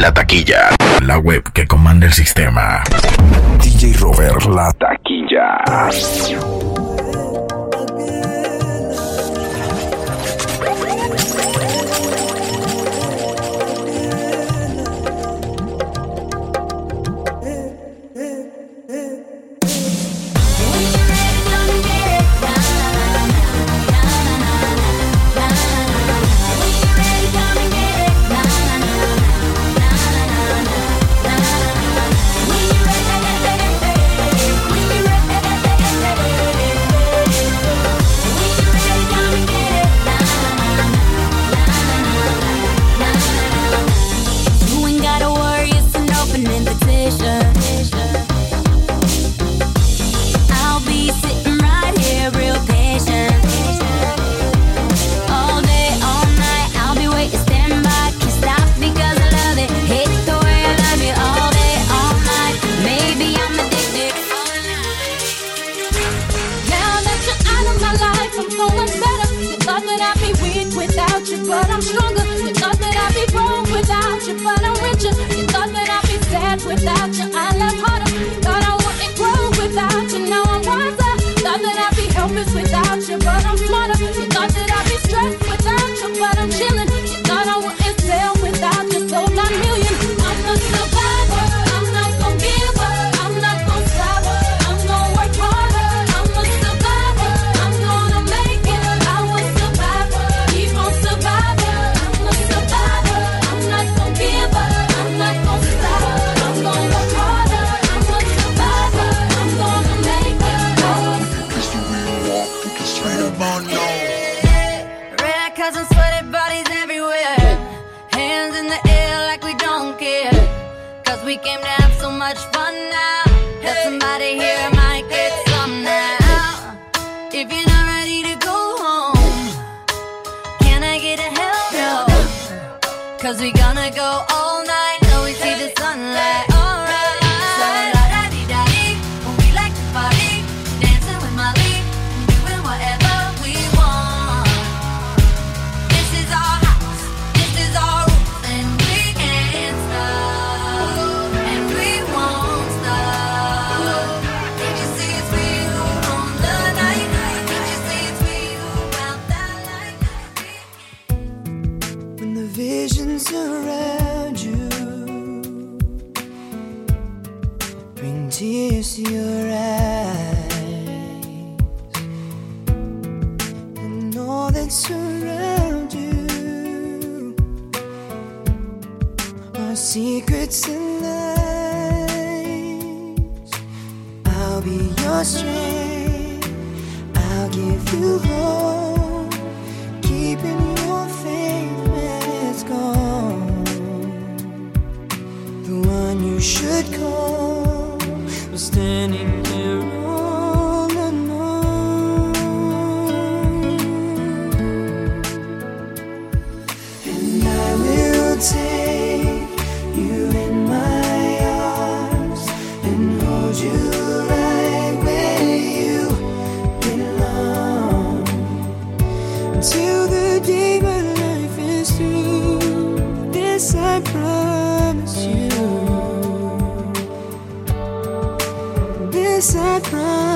La taquilla. La web que comanda el sistema. DJ Robert, la taquilla. bring tears to your eyes and all that surround you are secrets and lies. I'll be your strength. promise you. This I promise.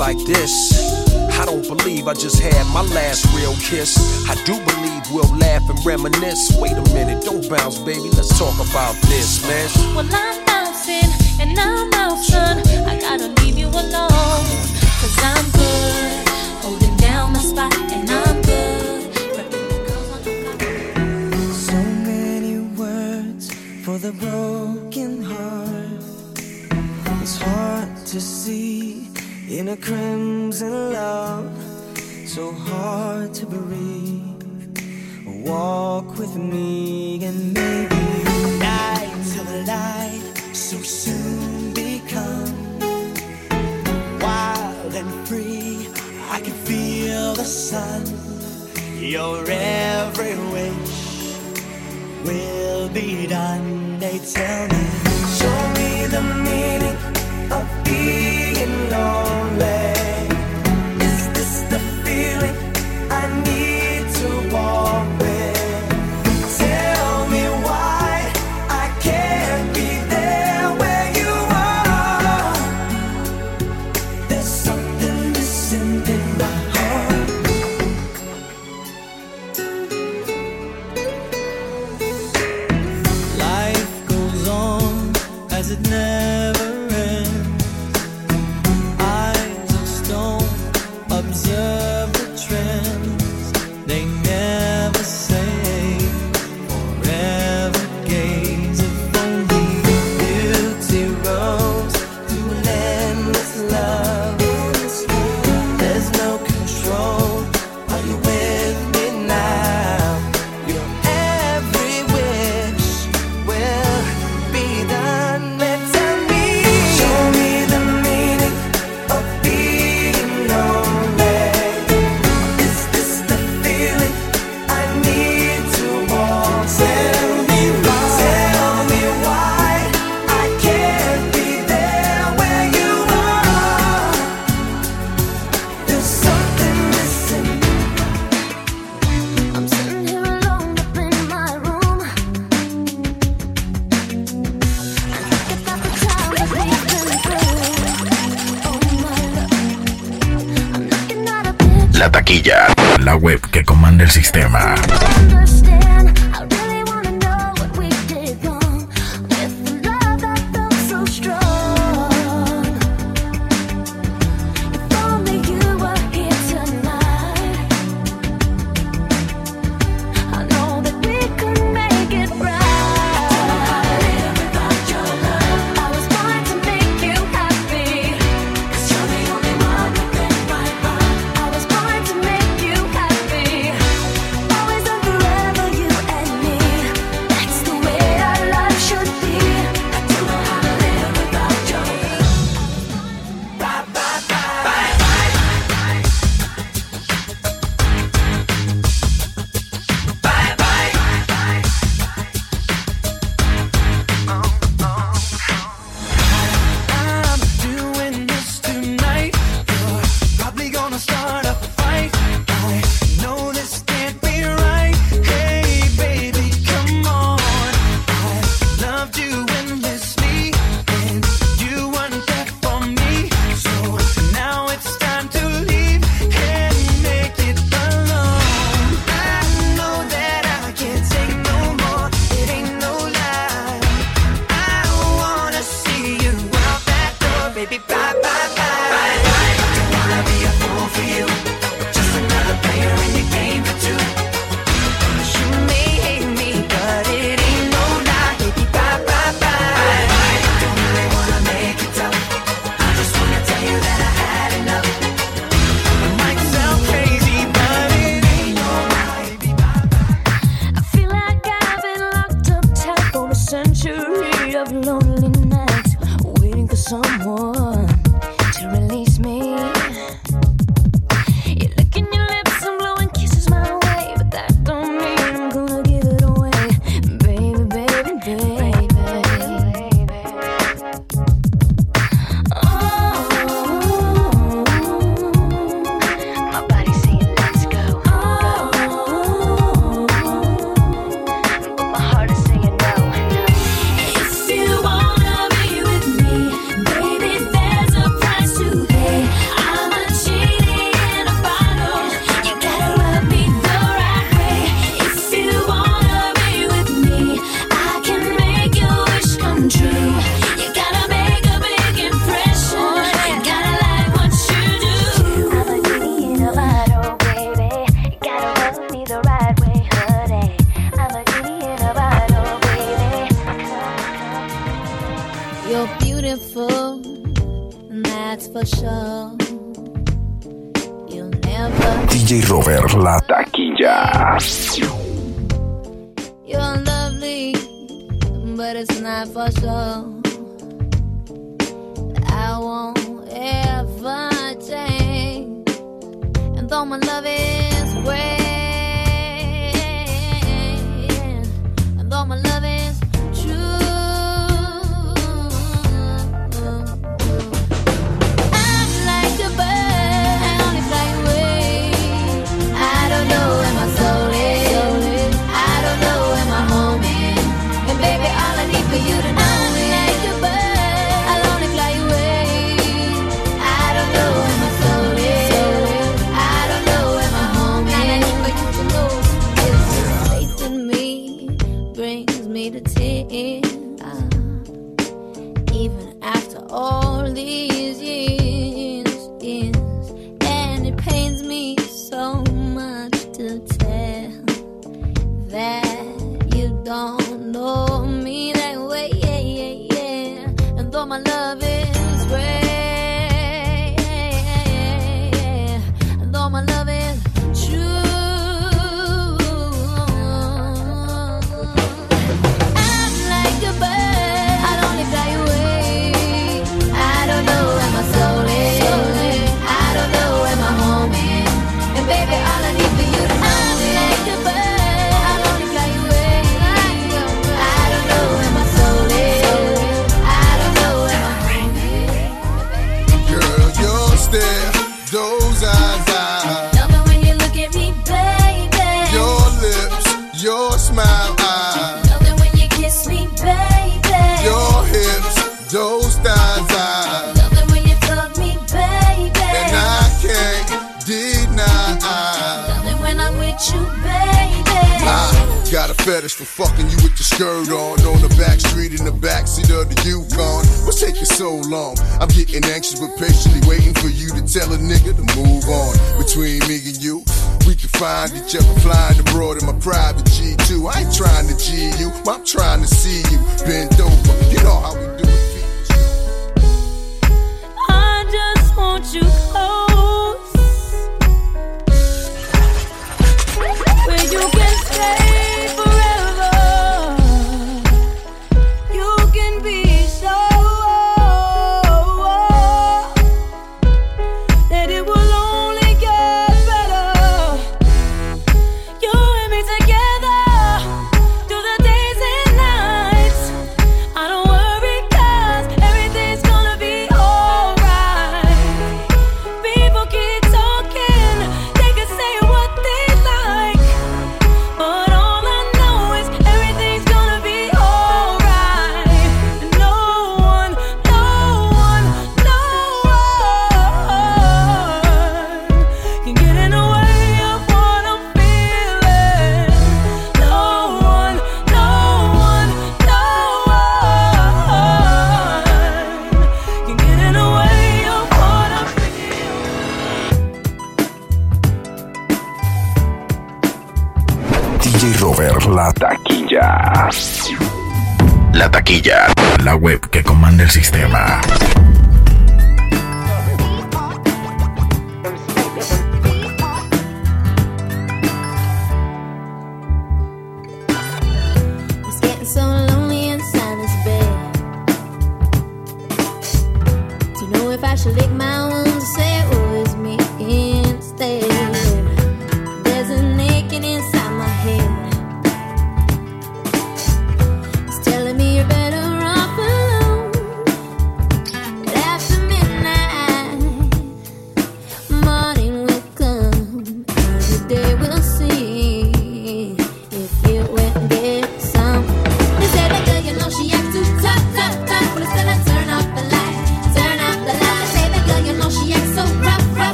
Like this. I don't believe I just had my last real kiss. I do believe we'll laugh and reminisce. Wait a minute, don't bounce, baby. Let's talk about this, man. Well, I'm bouncing and I'm out, son. I gotta leave you alone. Cause I'm good. Holding down my spot and I'm good. So many words for the broken heart. It's hard to see in a crimson love, so hard to breathe. Walk with me and maybe night till the light so soon become wild and free. I can feel the sun. Your every wish will be done. They tell me, show me the meaning of being lonely. sistema. that's for sure. You'll never DJ Robert La Taquilla. You're lovely, but it's not for sure. I won't ever change. And though my love is way me to tears, even after all these years. years. And it pains me so much to tell that you don't. for fucking you with your skirt on. On the back street in the backseat of the Yukon. What's taking so long? I'm getting anxious but patiently waiting for you to tell a nigga to move on. Between me and you, we can find each other flying abroad in my private G2. I ain't trying to G you, I'm trying to see you. Bend over, you know how we do it. I just want you close. que comanda el sistema.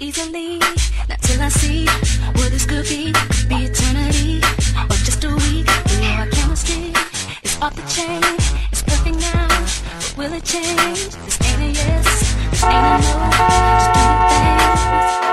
easily. Not till I see what this could be. Be eternity or just a week. You know our chemistry is off the chain. It's perfect now, but will it change? This ain't a yes, this ain't a no. Just do the thing.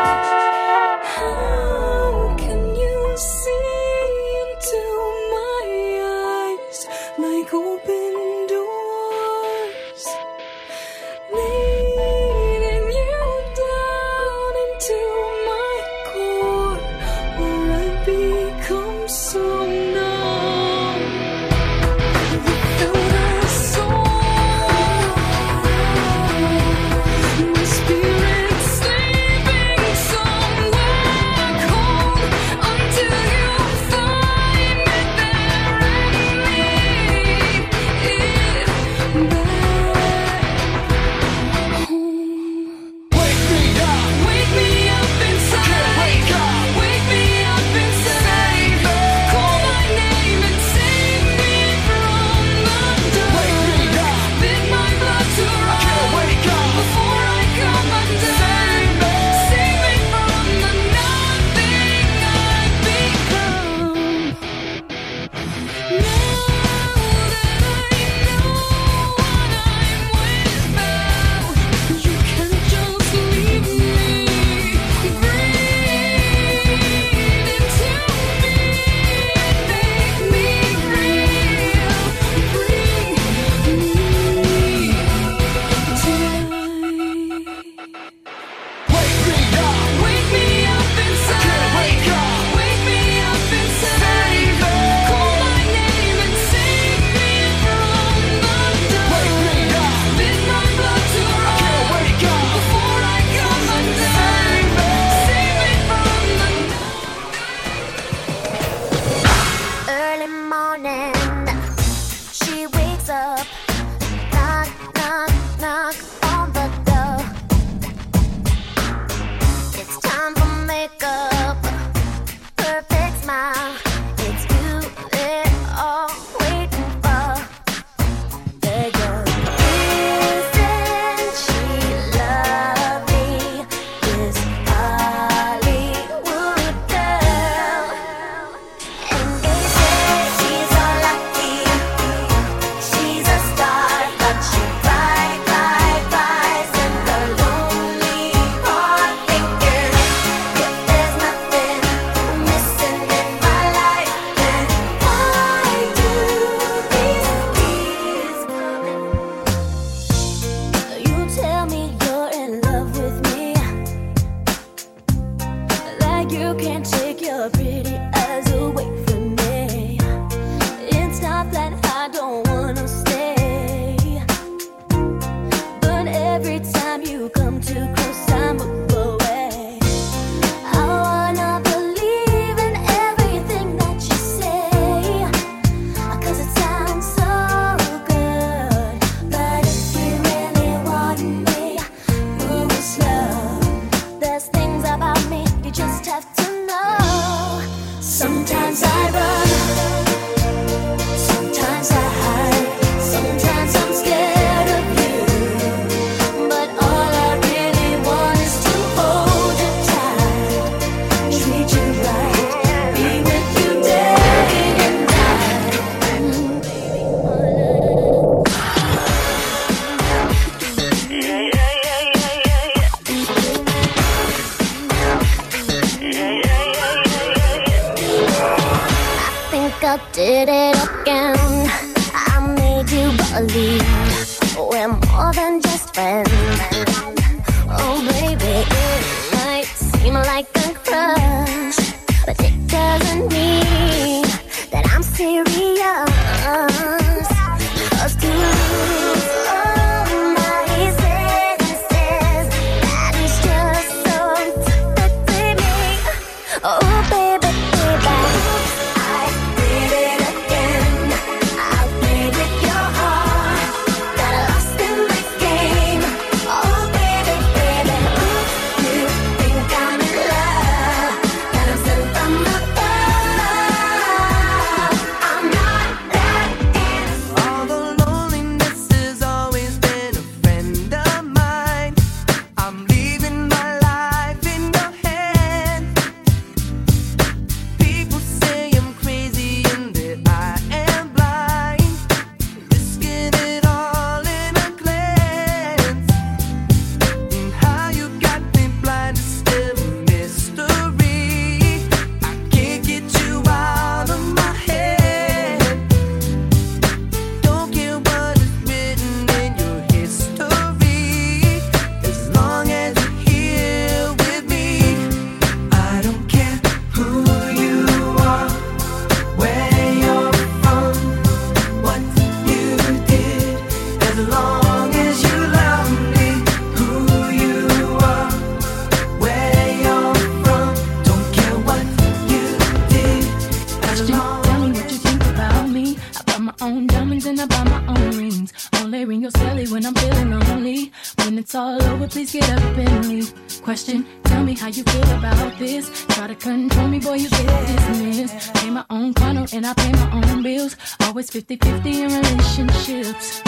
please get up and leave. Question, tell me how you feel about this. Try to control me, boy, you get dismissed. Pay my own corner and I pay my own bills. Always 50 50 in relationships.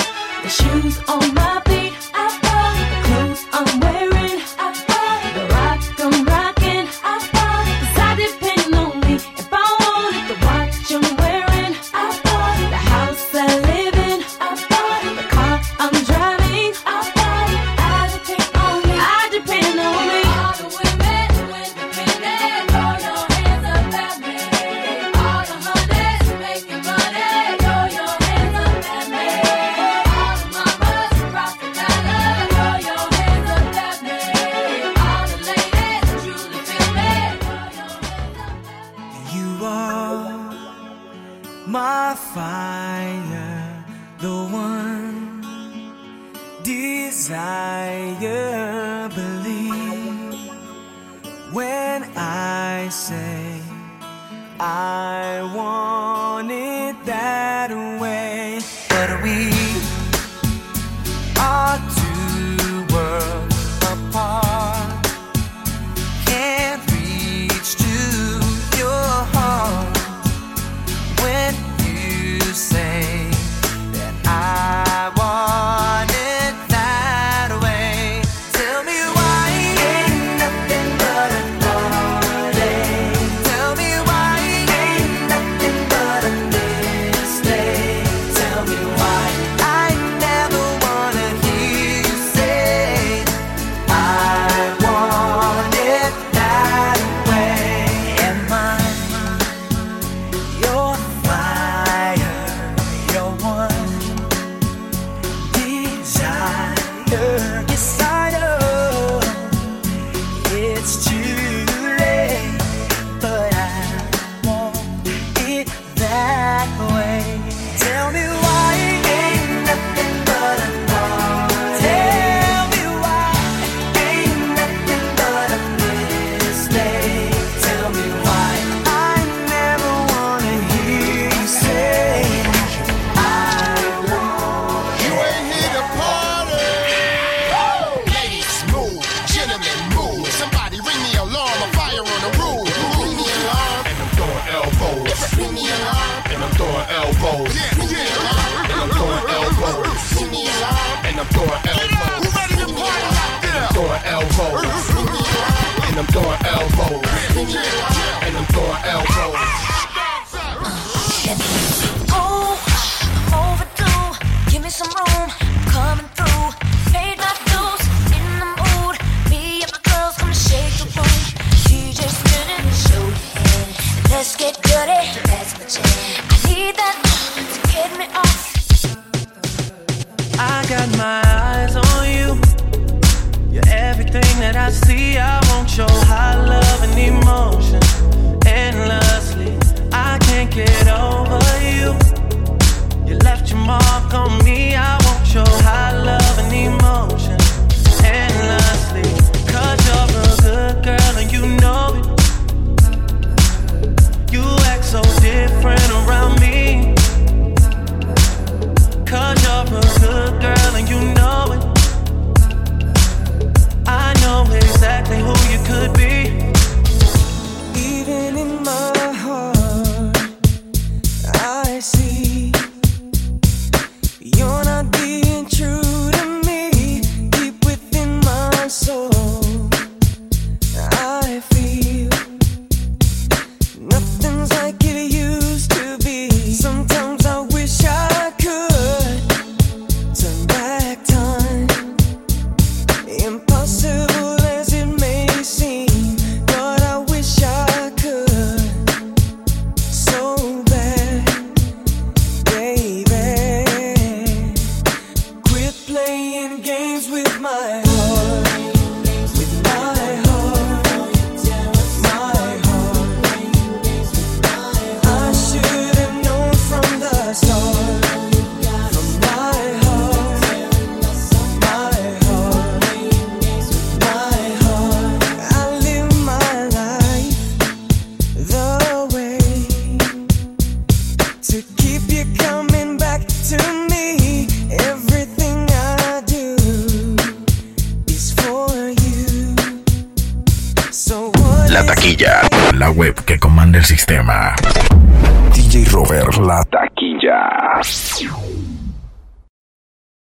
The shoes on my feet, I bought. the clothes I'm wearing. I 是